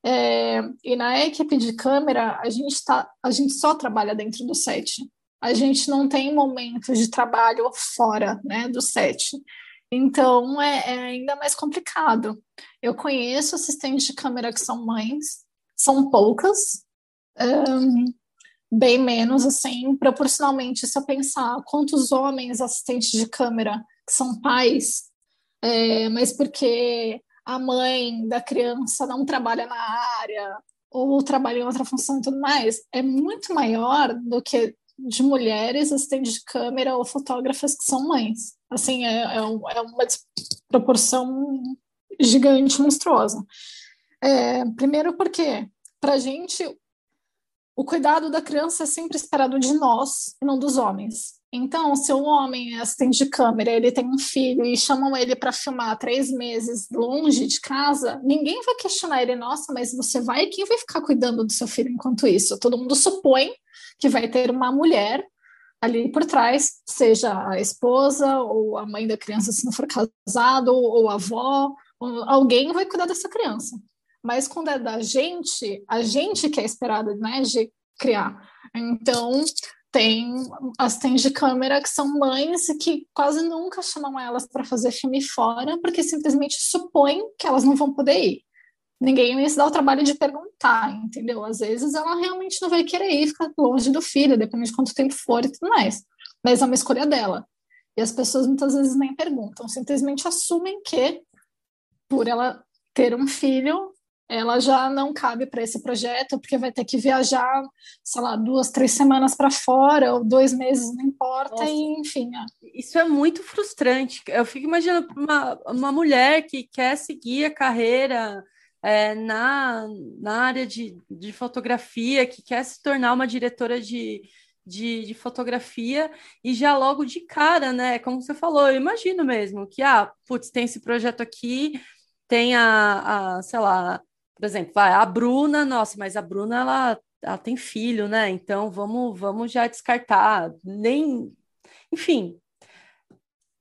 É, e na equipe de câmera, a gente, tá, a gente só trabalha dentro do set a gente não tem momentos de trabalho fora né, do set. Então é, é ainda mais complicado. Eu conheço assistentes de câmera que são mães, são poucas, um, bem menos, assim, proporcionalmente, se eu pensar quantos homens assistentes de câmera que são pais, é, mas porque a mãe da criança não trabalha na área ou trabalha em outra função e tudo mais, é muito maior do que de mulheres assistentes de câmera ou fotógrafas que são mães. Assim, é, é, é uma proporção gigante, monstruosa. É, primeiro porque, para a gente, o cuidado da criança é sempre esperado de nós e não dos homens. Então, se um homem é assistente de câmera, ele tem um filho e chamam ele para filmar três meses longe de casa, ninguém vai questionar ele, nossa, mas você vai, quem vai ficar cuidando do seu filho enquanto isso? Todo mundo supõe que vai ter uma mulher ali por trás, seja a esposa ou a mãe da criança se não for casado, ou a avó, ou alguém vai cuidar dessa criança. Mas quando é da gente, a gente que é esperada né, de criar. Então, tem assistentes de câmera que são mães e que quase nunca chamam elas para fazer filme fora, porque simplesmente supõem que elas não vão poder ir ninguém ia se dar o trabalho de perguntar, entendeu? Às vezes ela realmente não vai querer ir, ficar longe do filho, depende de quanto tempo for e tudo mais. Mas é uma escolha dela. E as pessoas muitas vezes nem perguntam, simplesmente assumem que, por ela ter um filho, ela já não cabe para esse projeto, porque vai ter que viajar, sei lá, duas, três semanas para fora, ou dois meses, não importa, Nossa. e enfim. Isso é muito frustrante. Eu fico imaginando uma, uma mulher que quer seguir a carreira é, na, na área de, de fotografia, que quer se tornar uma diretora de, de, de, fotografia e já logo de cara, né? Como você falou, eu imagino mesmo que, ah, putz, tem esse projeto aqui, tem a, a sei lá, por exemplo, vai, a Bruna, nossa, mas a Bruna, ela, ela tem filho, né? Então vamos, vamos já descartar, nem, enfim.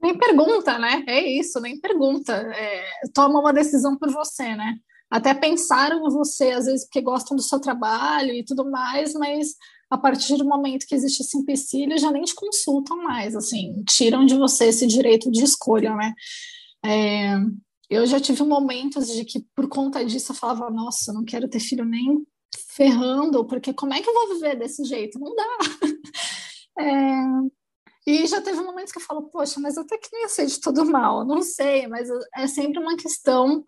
Nem pergunta, né? É isso, nem pergunta. É, toma uma decisão por você, né? até pensaram em você, às vezes porque gostam do seu trabalho e tudo mais, mas a partir do momento que existe esse empecilho, já nem te consultam mais, assim, tiram de você esse direito de escolha, né? É, eu já tive momentos de que, por conta disso, eu falava, nossa, não quero ter filho nem ferrando, porque como é que eu vou viver desse jeito? Não dá. É, e já teve momentos que eu falo, poxa, mas até que não ia ser de todo mal, não sei, mas é sempre uma questão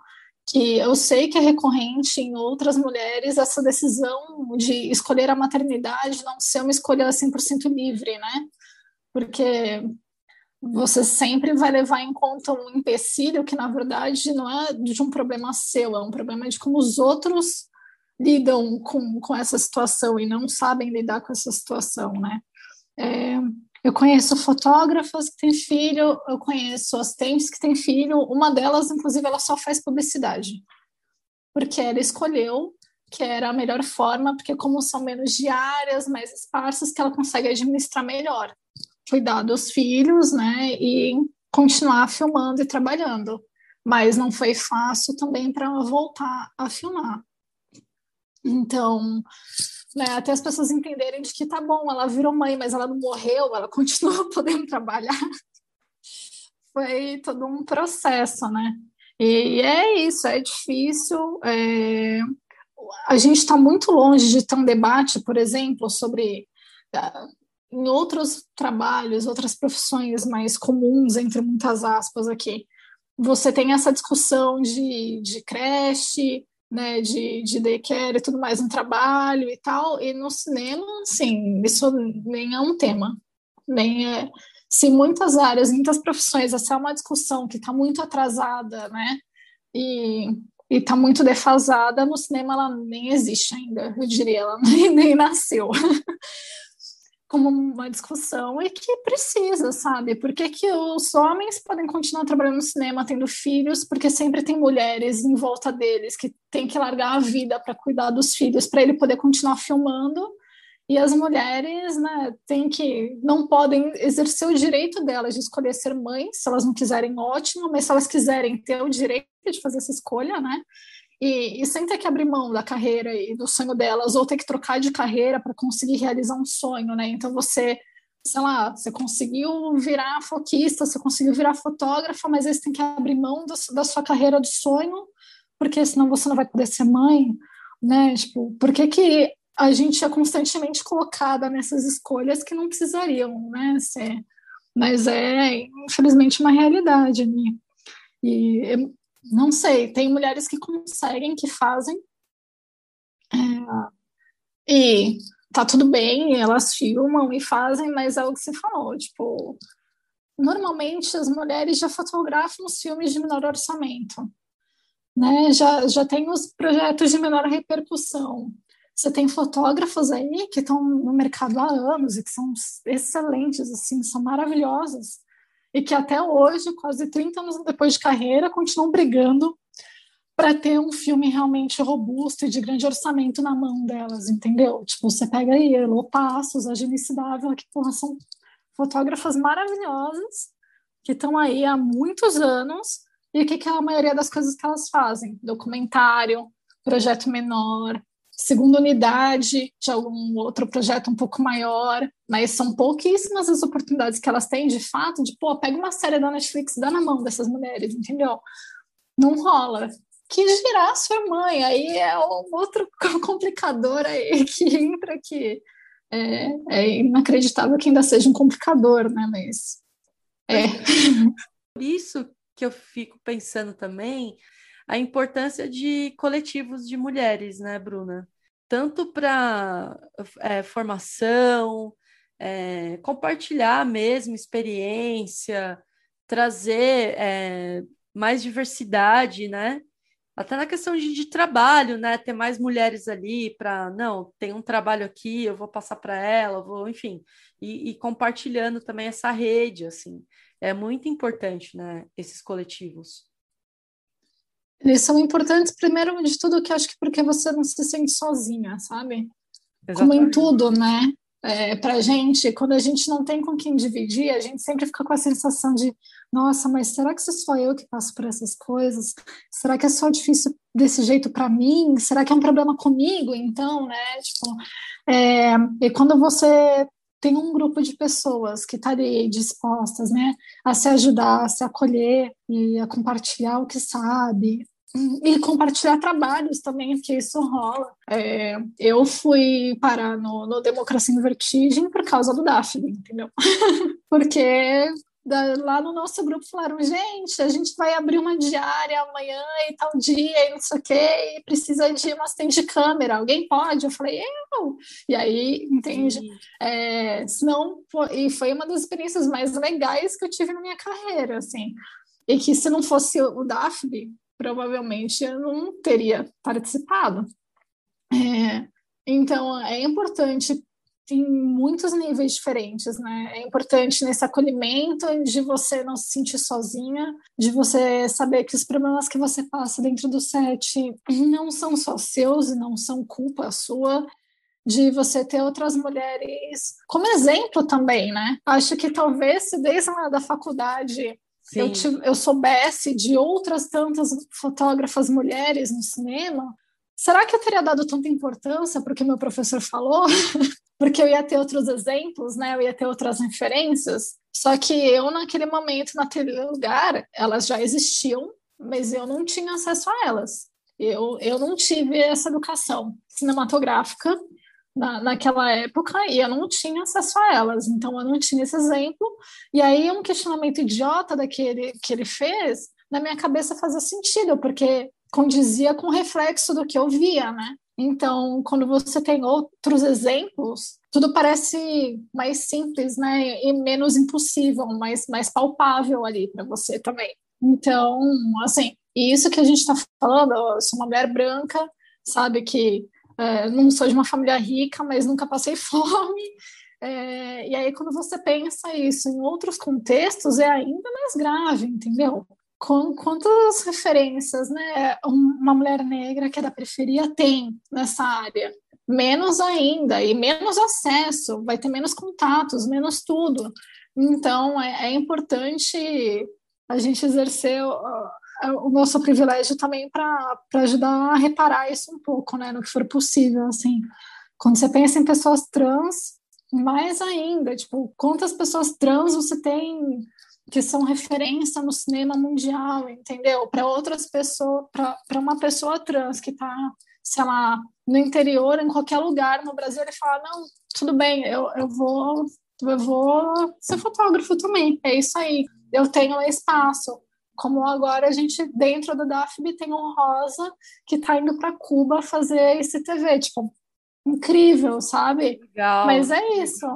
que eu sei que é recorrente em outras mulheres essa decisão de escolher a maternidade não ser uma escolha 100% livre, né? Porque você sempre vai levar em conta um empecilho que, na verdade, não é de um problema seu, é um problema de como os outros lidam com, com essa situação e não sabem lidar com essa situação, né? É, eu conheço fotógrafas que têm filho, eu conheço assistentes que têm filho. Uma delas, inclusive, ela só faz publicidade, porque ela escolheu que era a melhor forma, porque como são menos diárias, mais esparsas, que ela consegue administrar melhor, cuidar dos filhos, né, e continuar filmando e trabalhando. Mas não foi fácil também para ela voltar a filmar. Então, né, até as pessoas entenderem de que tá bom, ela virou mãe, mas ela não morreu, ela continua podendo trabalhar. Foi todo um processo, né? E é isso, é difícil. É... A gente está muito longe de ter um debate, por exemplo, sobre ah, em outros trabalhos, outras profissões mais comuns, entre muitas aspas aqui. Você tem essa discussão de, de creche, né, de, de daycare e tudo mais no trabalho e tal, e no cinema, sim, isso nem é um tema, nem é, se muitas áreas, muitas profissões, essa é uma discussão que está muito atrasada, né, e está muito defasada, no cinema ela nem existe ainda, eu diria, ela nem, nem nasceu. Como uma discussão e que precisa, sabe? Por que, que os homens podem continuar trabalhando no cinema, tendo filhos, porque sempre tem mulheres em volta deles que têm que largar a vida para cuidar dos filhos, para ele poder continuar filmando, e as mulheres, né, têm que não podem exercer o direito delas de escolher ser mães, se elas não quiserem, ótimo, mas se elas quiserem ter o direito de fazer essa escolha, né? E, e, sem ter que abrir mão da carreira e do sonho delas, ou ter que trocar de carreira para conseguir realizar um sonho, né? Então você, sei lá, você conseguiu virar foquista, você conseguiu virar fotógrafa, mas aí você tem que abrir mão do, da sua carreira do sonho, porque senão você não vai poder ser mãe, né? Tipo, por que que a gente é constantemente colocada nessas escolhas que não precisariam, né? Ser, mas é, infelizmente, uma realidade, né? E não sei, tem mulheres que conseguem, que fazem. É, e tá tudo bem, elas filmam e fazem, mas é o que você falou, tipo, normalmente as mulheres já fotografam os filmes de menor orçamento, né? Já, já tem os projetos de menor repercussão. Você tem fotógrafos aí que estão no mercado há anos e que são excelentes, assim, são maravilhosos e que até hoje, quase 30 anos depois de carreira, continuam brigando para ter um filme realmente robusto e de grande orçamento na mão delas, entendeu? Tipo, você pega aí Elo Passos, a Genice Dávila, que porra, são fotógrafas maravilhosas, que estão aí há muitos anos, e o que, que é a maioria das coisas que elas fazem? Documentário, projeto menor, segunda unidade de algum outro projeto um pouco maior, mas são pouquíssimas as oportunidades que elas têm, de fato, de, pô, pega uma série da Netflix, dá na mão dessas mulheres, entendeu? Não rola. Que girar sua mãe, aí é um outro complicador aí que entra aqui. É, é inacreditável que ainda seja um complicador, né, mas... É. Por isso que eu fico pensando também a importância de coletivos de mulheres, né, Bruna? Tanto para é, formação, é, compartilhar mesmo experiência, trazer é, mais diversidade, né? Até na questão de, de trabalho, né? Ter mais mulheres ali para, não, tem um trabalho aqui, eu vou passar para ela, vou, enfim, e, e compartilhando também essa rede, assim. É muito importante, né? Esses coletivos. Eles são importantes, primeiro de tudo, que acho que porque você não se sente sozinha, sabe? Exatamente. Como em tudo, né? É, pra gente, quando a gente não tem com quem dividir, a gente sempre fica com a sensação de nossa, mas será que sou eu que passo por essas coisas? Será que é só difícil desse jeito para mim? Será que é um problema comigo, então, né? Tipo, é, e quando você tem um grupo de pessoas que está dispostas, né, a se ajudar, a se acolher e a compartilhar o que sabe, e compartilhar trabalhos também, porque isso rola. É, eu fui parar no, no Democracia em Vertigem por causa do Daphne, entendeu? porque da, lá no nosso grupo falaram, gente, a gente vai abrir uma diária amanhã e tal dia e não sei o quê, e precisa de uma assistente de câmera, alguém pode? Eu falei, eu! E aí, entende? É, senão, e foi uma das experiências mais legais que eu tive na minha carreira, assim, e que se não fosse o Daphne, provavelmente eu não teria participado. É, então, é importante tem muitos níveis diferentes, né? É importante nesse acolhimento de você não se sentir sozinha, de você saber que os problemas que você passa dentro do set não são só seus e não são culpa sua, de você ter outras mulheres como exemplo também, né? Acho que talvez se desde lá da faculdade eu, eu soubesse de outras tantas fotógrafas mulheres no cinema, será que eu teria dado tanta importância para o que meu professor falou? Porque eu ia ter outros exemplos, né? Eu ia ter outras referências. Só que eu, naquele momento, naquele lugar, elas já existiam, mas eu não tinha acesso a elas. Eu, eu não tive essa educação cinematográfica na, naquela época e eu não tinha acesso a elas, então eu não tinha esse exemplo. E aí um questionamento idiota daquele que ele fez, na minha cabeça fazia sentido, porque condizia com o reflexo do que eu via, né? Então, quando você tem outros exemplos, tudo parece mais simples, né? E menos impossível, mais, mais palpável ali para você também. Então, assim, isso que a gente está falando, eu sou uma mulher branca, sabe que é, não sou de uma família rica, mas nunca passei fome. É, e aí, quando você pensa isso em outros contextos, é ainda mais grave, entendeu? Com, quantas referências né, uma mulher negra que é da periferia tem nessa área? Menos ainda, e menos acesso, vai ter menos contatos, menos tudo. Então, é, é importante a gente exercer é o nosso privilégio também para ajudar a reparar isso um pouco, né, no que for possível, assim. Quando você pensa em pessoas trans, mais ainda, tipo, quantas pessoas trans você tem que são referência no cinema mundial, entendeu? Para outras pessoas, para uma pessoa trans que está, sei lá, no interior, em qualquer lugar no Brasil, ele fala, não, tudo bem, eu, eu vou eu vou ser fotógrafo também, é isso aí, eu tenho espaço, como agora a gente, dentro do DAFB, tem um Rosa que está indo para Cuba fazer esse TV, tipo, incrível, sabe? Legal. Mas é isso.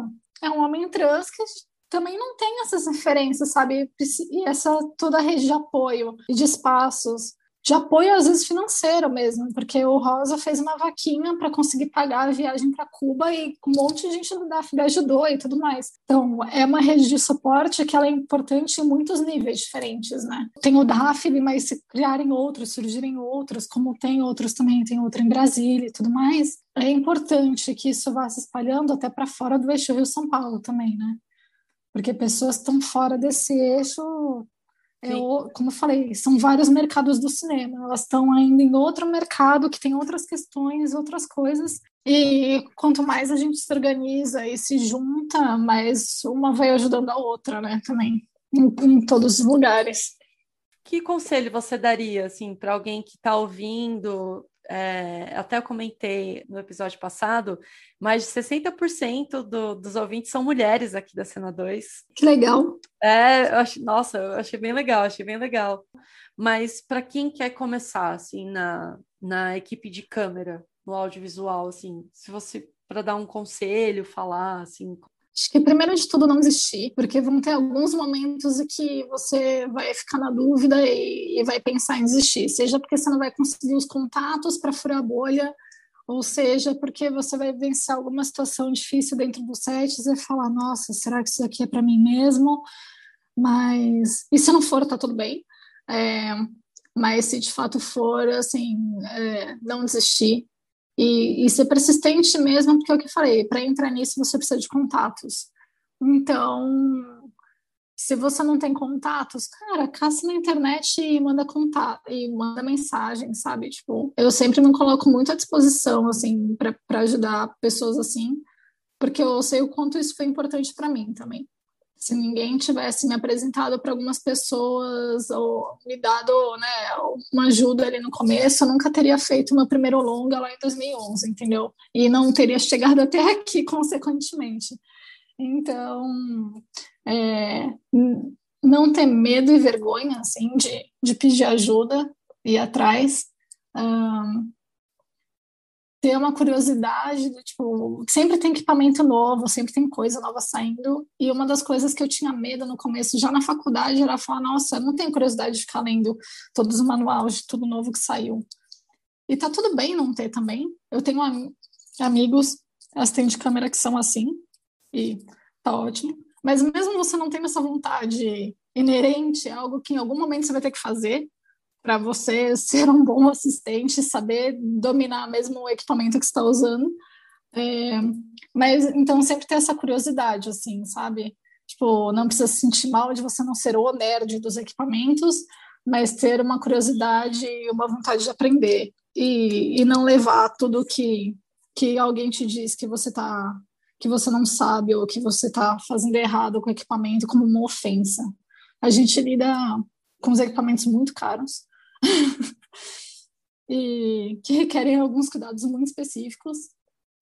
É um homem trans que também não tem essas referências, sabe? E essa toda rede de apoio e de espaços de apoio, às vezes financeiro mesmo, porque o Rosa fez uma vaquinha para conseguir pagar a viagem para Cuba e um monte de gente do DAFB ajudou e tudo mais. Então, é uma rede de suporte que ela é importante em muitos níveis diferentes, né? Tem o DAFB, mas se criarem outros, surgirem outros, como tem outros também, tem outro em Brasília e tudo mais, é importante que isso vá se espalhando até para fora do eixo Rio-São Paulo também, né? Porque pessoas estão fora desse eixo eu, como eu falei, são vários mercados do cinema. Elas estão ainda em outro mercado que tem outras questões, outras coisas. E quanto mais a gente se organiza e se junta, mais uma vai ajudando a outra, né? Também em, em todos os lugares. Que conselho você daria, assim, para alguém que está ouvindo é, até eu comentei no episódio passado, mais de 60% do, dos ouvintes são mulheres aqui da Cena 2. Que legal. É, eu ach, nossa, eu achei bem legal, achei bem legal. Mas para quem quer começar, assim, na, na equipe de câmera, no audiovisual, assim, se você, para dar um conselho, falar, assim, Acho que primeiro de tudo não desistir, porque vão ter alguns momentos em que você vai ficar na dúvida e, e vai pensar em desistir, seja porque você não vai conseguir os contatos para furar a bolha, ou seja, porque você vai vencer alguma situação difícil dentro do set e falar, nossa, será que isso aqui é para mim mesmo? Mas e se não for, tá tudo bem. É, mas se de fato for, assim, é, não desistir, e, e ser persistente mesmo, porque é o que eu falei, para entrar nisso você precisa de contatos. Então, se você não tem contatos, cara, caça na internet e manda contato e manda mensagem, sabe? Tipo, eu sempre me coloco muito à disposição, assim, para ajudar pessoas assim, porque eu sei o quanto isso foi importante para mim também se ninguém tivesse me apresentado para algumas pessoas ou me dado né, uma ajuda ali no começo, eu nunca teria feito meu primeiro longa lá em 2011, entendeu? E não teria chegado até aqui, consequentemente. Então, é, não ter medo e vergonha, assim, de, de pedir ajuda, ir atrás. Um, ter uma curiosidade, tipo, sempre tem equipamento novo, sempre tem coisa nova saindo. E uma das coisas que eu tinha medo no começo, já na faculdade, era falar: nossa, eu não tenho curiosidade de ficar lendo todos os manuais de tudo novo que saiu. E tá tudo bem não ter também. Eu tenho am amigos têm de câmera que são assim, e tá ótimo. Mas mesmo você não tendo essa vontade inerente, é algo que em algum momento você vai ter que fazer para você ser um bom assistente, saber dominar mesmo o equipamento que está usando. É, mas então sempre ter essa curiosidade, assim, sabe? Tipo, não precisa se sentir mal de você não ser o nerd dos equipamentos, mas ter uma curiosidade e uma vontade de aprender e, e não levar tudo que que alguém te diz que você tá que você não sabe ou que você está fazendo errado com o equipamento como uma ofensa. A gente lida com os equipamentos muito caros e que requerem alguns cuidados muito específicos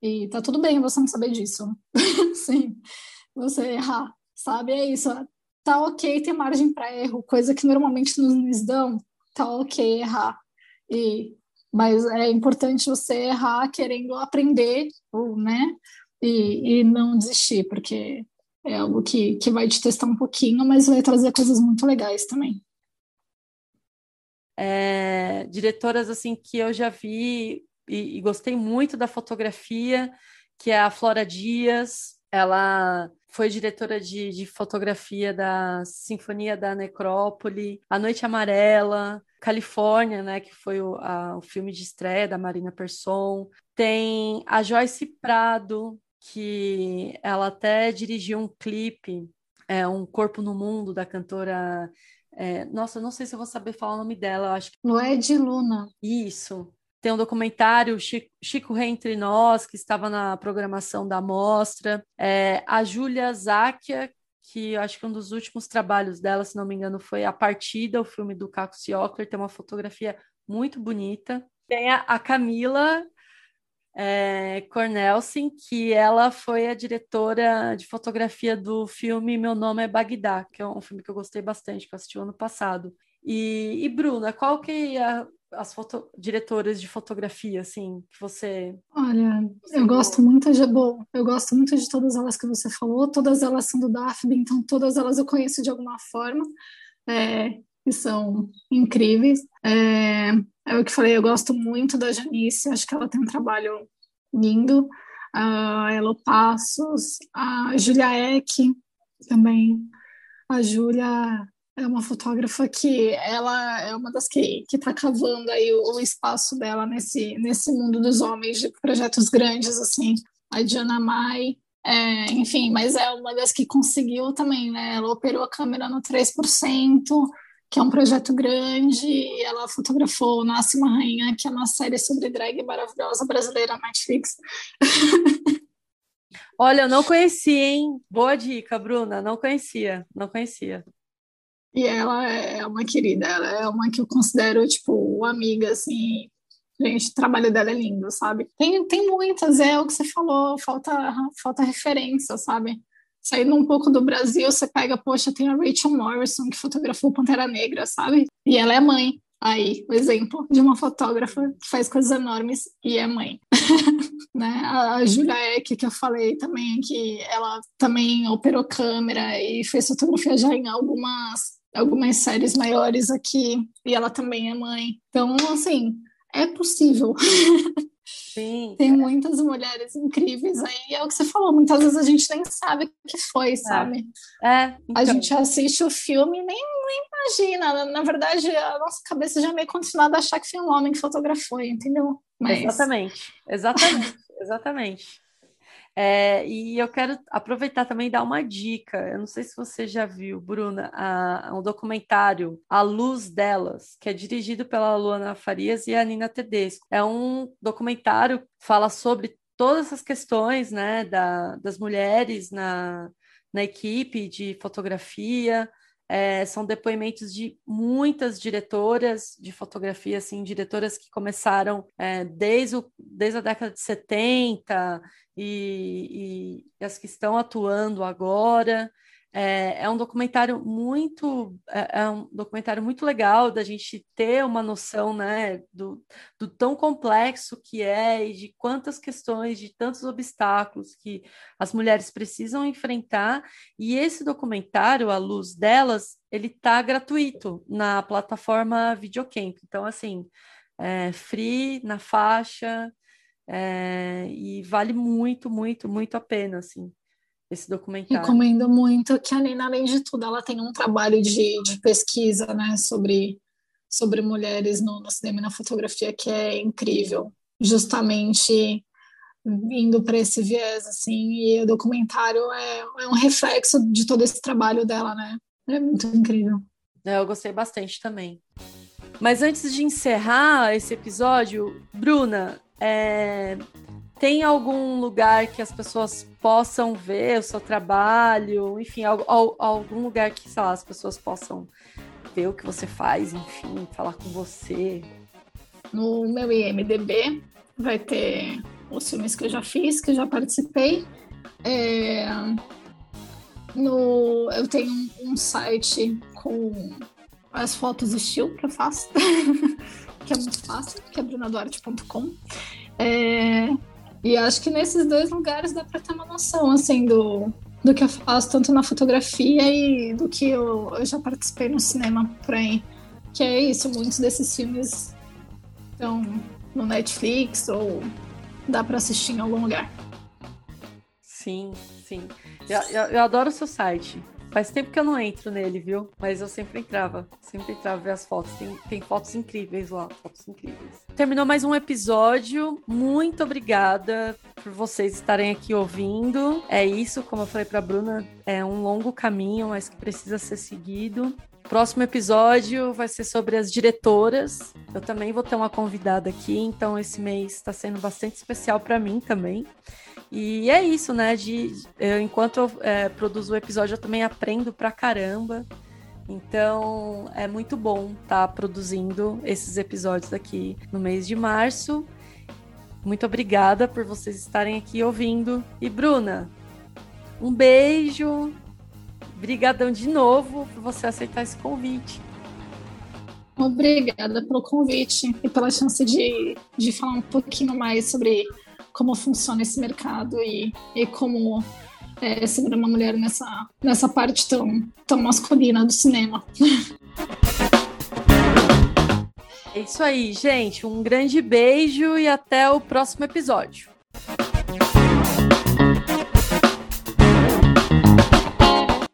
e tá tudo bem você não saber disso. Sim, você errar, sabe? É isso. Tá ok ter margem para erro, coisa que normalmente nos dão. Tá ok errar. E mas é importante você errar querendo aprender, né? E, e não desistir, porque é algo que, que vai te testar um pouquinho, mas vai trazer coisas muito legais também. É, diretoras assim que eu já vi e, e, gostei muito da fotografia, que é a Flora Dias. Ela foi diretora de, de fotografia da Sinfonia da Necrópole, A Noite Amarela, Califórnia, né, que foi o, a, o filme de estreia da Marina Persson. Tem a Joyce Prado, que ela até dirigiu um clipe, é, Um Corpo no Mundo, da cantora. É, nossa, eu não sei se eu vou saber falar o nome dela, acho que. Lued Luna. Isso. Tem um documentário, Chico, Chico Rei Entre Nós, que estava na programação da mostra. É, a Júlia Záquia, que eu acho que um dos últimos trabalhos dela, se não me engano, foi A Partida, o filme do Caco Ciocler, tem uma fotografia muito bonita. Tem a, a Camila é, Cornelsen, que ela foi a diretora de fotografia do filme Meu Nome é Bagdá, que é um filme que eu gostei bastante, que eu assisti ano passado. E, e Bruna, qual que é as foto, diretoras de fotografia, assim, que você... Olha, você eu gosto muito de... Bom, eu gosto muito de todas elas que você falou, todas elas são do DAFB, então todas elas eu conheço de alguma forma, é, que são incríveis. É, é o que falei, eu gosto muito da Janice, acho que ela tem um trabalho lindo. A Elo Passos, a Julia Eck também. A Júlia é uma fotógrafa que ela é uma das que está cavando aí o, o, espaço dela nesse, nesse mundo dos homens de projetos grandes, assim. A Diana Mai, é, enfim, mas é uma das que conseguiu também, né? Ela operou a câmera no 3%, que é um projeto grande, ela fotografou Nasce uma Rainha, que é uma série sobre drag maravilhosa brasileira na Netflix. Olha, eu não conhecia, hein? Boa dica, Bruna. Não conhecia, não conhecia. E ela é uma querida, ela é uma que eu considero, tipo, amiga, assim. Gente, o trabalho dela é lindo, sabe? Tem, tem muitas, é o que você falou, falta, falta referência, sabe? Saindo um pouco do Brasil, você pega, poxa, tem a Rachel Morrison, que fotografou Pantera Negra, sabe? E ela é mãe. Aí, o exemplo de uma fotógrafa que faz coisas enormes e é mãe. né? A Julia Eck, que eu falei também, que ela também operou câmera e fez fotografia já em algumas algumas séries maiores aqui, e ela também é mãe. Então, assim, é possível. Sim. Tem muitas mulheres incríveis aí, é o que você falou, muitas vezes a gente nem sabe o que foi, sabe? É. é então. A gente assiste o filme e nem, nem imagina. Na, na, verdade, a nossa cabeça já é meio condicionada a achar que foi um homem que fotografou, entendeu? Mas... Exatamente, exatamente, exatamente. É, e eu quero aproveitar também e dar uma dica. Eu não sei se você já viu, Bruna, a, um documentário A Luz Delas, que é dirigido pela Luana Farias e a Nina Tedesco. É um documentário que fala sobre todas essas questões né, da, das mulheres na, na equipe de fotografia, é, são depoimentos de muitas diretoras de fotografia, assim, diretoras que começaram é, desde, o, desde a década de 70 e, e as que estão atuando agora. É, é, um documentário muito é, é, um documentário muito legal da gente ter uma noção né, do, do, tão complexo que é e de quantas questões, de tantos obstáculos que as mulheres precisam enfrentar. E esse documentário, a luz delas, ele está gratuito na plataforma Videocamp. Então, assim, é free na faixa. É, e vale muito, muito, muito a pena, assim, esse documentário. Recomendo muito que a Nina, além de tudo, ela tem um trabalho de, de pesquisa, né, sobre, sobre mulheres no, no cinema e na fotografia que é incrível. Justamente indo para esse viés, assim, e o documentário é, é um reflexo de todo esse trabalho dela, né? É muito incrível. É, eu gostei bastante também. Mas antes de encerrar esse episódio, Bruna, é... tem algum lugar que as pessoas possam ver o seu trabalho? Enfim, algum lugar que, sei lá, as pessoas possam ver o que você faz, enfim, falar com você? No meu IMDB vai ter os filmes que eu já fiz, que eu já participei. É, no, eu tenho um, site com as fotos estilo que eu faço, que é muito fácil, que é brunaduarte.com. É, e acho que nesses dois lugares dá para ter uma noção assim do, do que eu faço, tanto na fotografia e do que eu, eu já participei no cinema por aí. Que é isso, muitos desses filmes estão no Netflix ou dá para assistir em algum lugar. Sim, sim. Eu, eu, eu, adoro o seu site. Faz tempo que eu não entro nele, viu? Mas eu sempre entrava. Sempre entrava ver as fotos. Tem, tem fotos incríveis lá. Fotos incríveis. Terminou mais um episódio. Muito obrigada por vocês estarem aqui ouvindo. É isso, como eu falei pra Bruna, é um longo caminho, mas que precisa ser seguido. Próximo episódio vai ser sobre as diretoras. Eu também vou ter uma convidada aqui, então esse mês está sendo bastante especial para mim também. E é isso, né? De, eu, enquanto eu é, produzo o episódio, eu também aprendo pra caramba. Então é muito bom estar tá produzindo esses episódios aqui no mês de março. Muito obrigada por vocês estarem aqui ouvindo. E Bruna, um beijo. Obrigadão de novo por você aceitar esse convite. Obrigada pelo convite e pela chance de, de falar um pouquinho mais sobre como funciona esse mercado e, e como é, segurar uma mulher nessa, nessa parte tão, tão masculina do cinema. É isso aí, gente. Um grande beijo e até o próximo episódio.